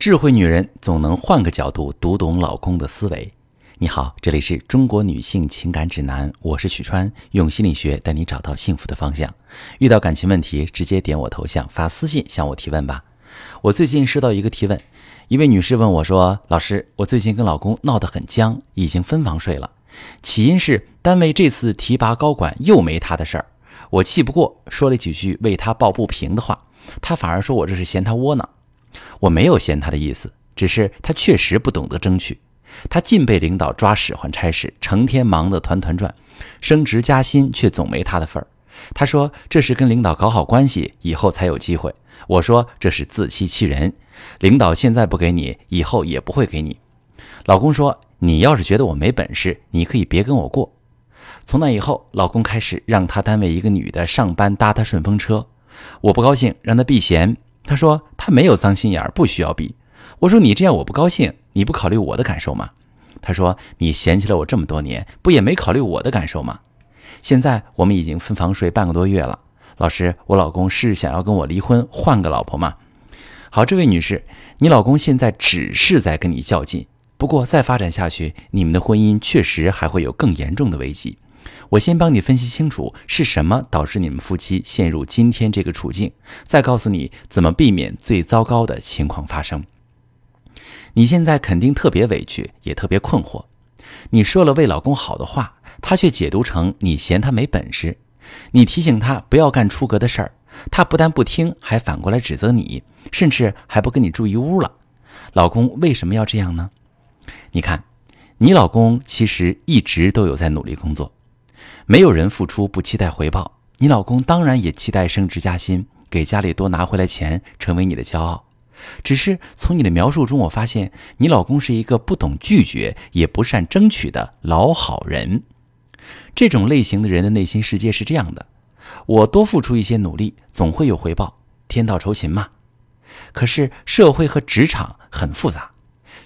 智慧女人总能换个角度读懂老公的思维。你好，这里是中国女性情感指南，我是许川，用心理学带你找到幸福的方向。遇到感情问题，直接点我头像发私信向我提问吧。我最近收到一个提问，一位女士问我说：“老师，我最近跟老公闹得很僵，已经分房睡了。起因是单位这次提拔高管又没他的事儿，我气不过，说了几句为他抱不平的话，他反而说我这是嫌他窝囊。”我没有嫌他的意思，只是他确实不懂得争取。他尽被领导抓使唤差事，成天忙得团团转，升职加薪却总没他的份儿。他说这是跟领导搞好关系以后才有机会。我说这是自欺欺人，领导现在不给你，以后也不会给你。老公说你要是觉得我没本事，你可以别跟我过。从那以后，老公开始让他单位一个女的上班搭他顺风车，我不高兴，让他避嫌。他说他没有脏心眼儿，不需要避。我说你这样我不高兴，你不考虑我的感受吗？他说你嫌弃了我这么多年，不也没考虑我的感受吗？现在我们已经分房睡半个多月了，老师，我老公是想要跟我离婚，换个老婆吗？好，这位女士，你老公现在只是在跟你较劲，不过再发展下去，你们的婚姻确实还会有更严重的危机。我先帮你分析清楚是什么导致你们夫妻陷入今天这个处境，再告诉你怎么避免最糟糕的情况发生。你现在肯定特别委屈，也特别困惑。你说了为老公好的话，他却解读成你嫌他没本事。你提醒他不要干出格的事儿，他不但不听，还反过来指责你，甚至还不跟你住一屋了。老公为什么要这样呢？你看，你老公其实一直都有在努力工作。没有人付出不期待回报，你老公当然也期待升职加薪，给家里多拿回来钱，成为你的骄傲。只是从你的描述中，我发现你老公是一个不懂拒绝也不善争取的老好人。这种类型的人的内心世界是这样的：我多付出一些努力，总会有回报，天道酬勤嘛。可是社会和职场很复杂，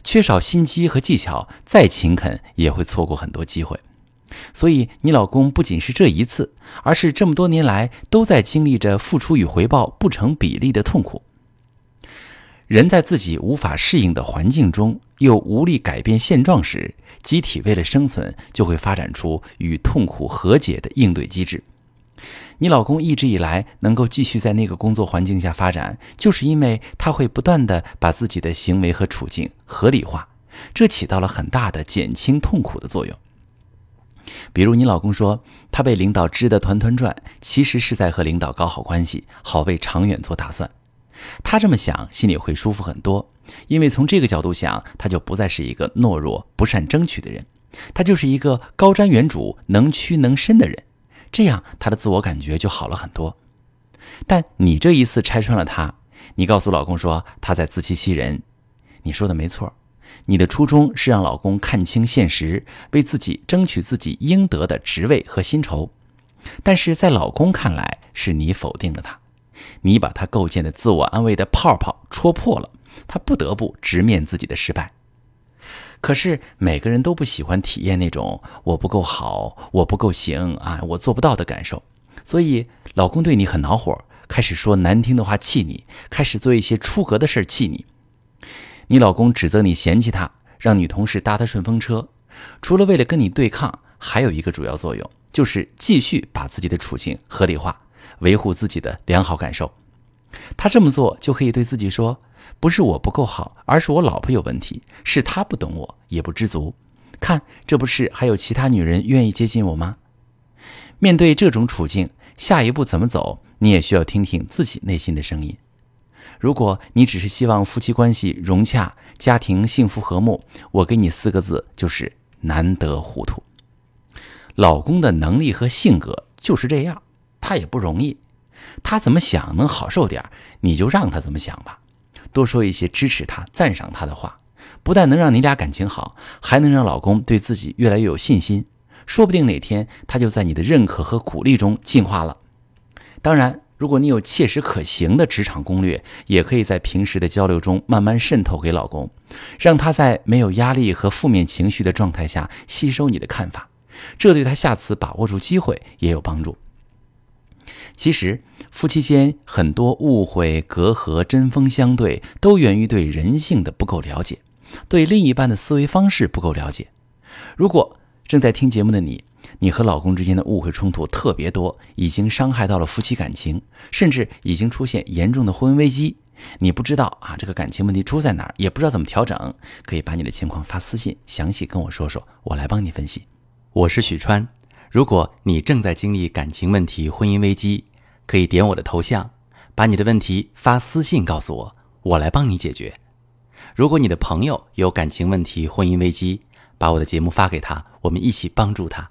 缺少心机和技巧，再勤恳也会错过很多机会。所以，你老公不仅是这一次，而是这么多年来都在经历着付出与回报不成比例的痛苦。人在自己无法适应的环境中，又无力改变现状时，机体为了生存，就会发展出与痛苦和解的应对机制。你老公一直以来能够继续在那个工作环境下发展，就是因为他会不断的把自己的行为和处境合理化，这起到了很大的减轻痛苦的作用。比如你老公说他被领导支得团团转，其实是在和领导搞好关系，好为长远做打算。他这么想，心里会舒服很多，因为从这个角度想，他就不再是一个懦弱不善争取的人，他就是一个高瞻远瞩、能屈能伸的人。这样他的自我感觉就好了很多。但你这一次拆穿了他，你告诉老公说他在自欺欺人，你说的没错。你的初衷是让老公看清现实，为自己争取自己应得的职位和薪酬，但是在老公看来，是你否定了他，你把他构建的自我安慰的泡泡戳破了，他不得不直面自己的失败。可是每个人都不喜欢体验那种我不够好，我不够行啊，我做不到的感受，所以老公对你很恼火，开始说难听的话气你，开始做一些出格的事气你。你老公指责你嫌弃他，让女同事搭他顺风车，除了为了跟你对抗，还有一个主要作用，就是继续把自己的处境合理化，维护自己的良好感受。他这么做就可以对自己说：“不是我不够好，而是我老婆有问题，是他不懂我，也不知足。看，这不是还有其他女人愿意接近我吗？”面对这种处境，下一步怎么走，你也需要听听自己内心的声音。如果你只是希望夫妻关系融洽、家庭幸福和睦，我给你四个字，就是难得糊涂。老公的能力和性格就是这样，他也不容易。他怎么想能好受点，你就让他怎么想吧。多说一些支持他、赞赏他的话，不但能让你俩感情好，还能让老公对自己越来越有信心。说不定哪天他就在你的认可和鼓励中进化了。当然。如果你有切实可行的职场攻略，也可以在平时的交流中慢慢渗透给老公，让他在没有压力和负面情绪的状态下吸收你的看法，这对他下次把握住机会也有帮助。其实，夫妻间很多误会、隔阂、针锋相对，都源于对人性的不够了解，对另一半的思维方式不够了解。如果正在听节目的你，你和老公之间的误会冲突特别多，已经伤害到了夫妻感情，甚至已经出现严重的婚姻危机，你不知道啊这个感情问题出在哪儿，也不知道怎么调整，可以把你的情况发私信，详细跟我说说，我来帮你分析。我是许川。如果你正在经历感情问题、婚姻危机，可以点我的头像，把你的问题发私信告诉我，我来帮你解决。如果你的朋友有感情问题、婚姻危机，把我的节目发给他，我们一起帮助他。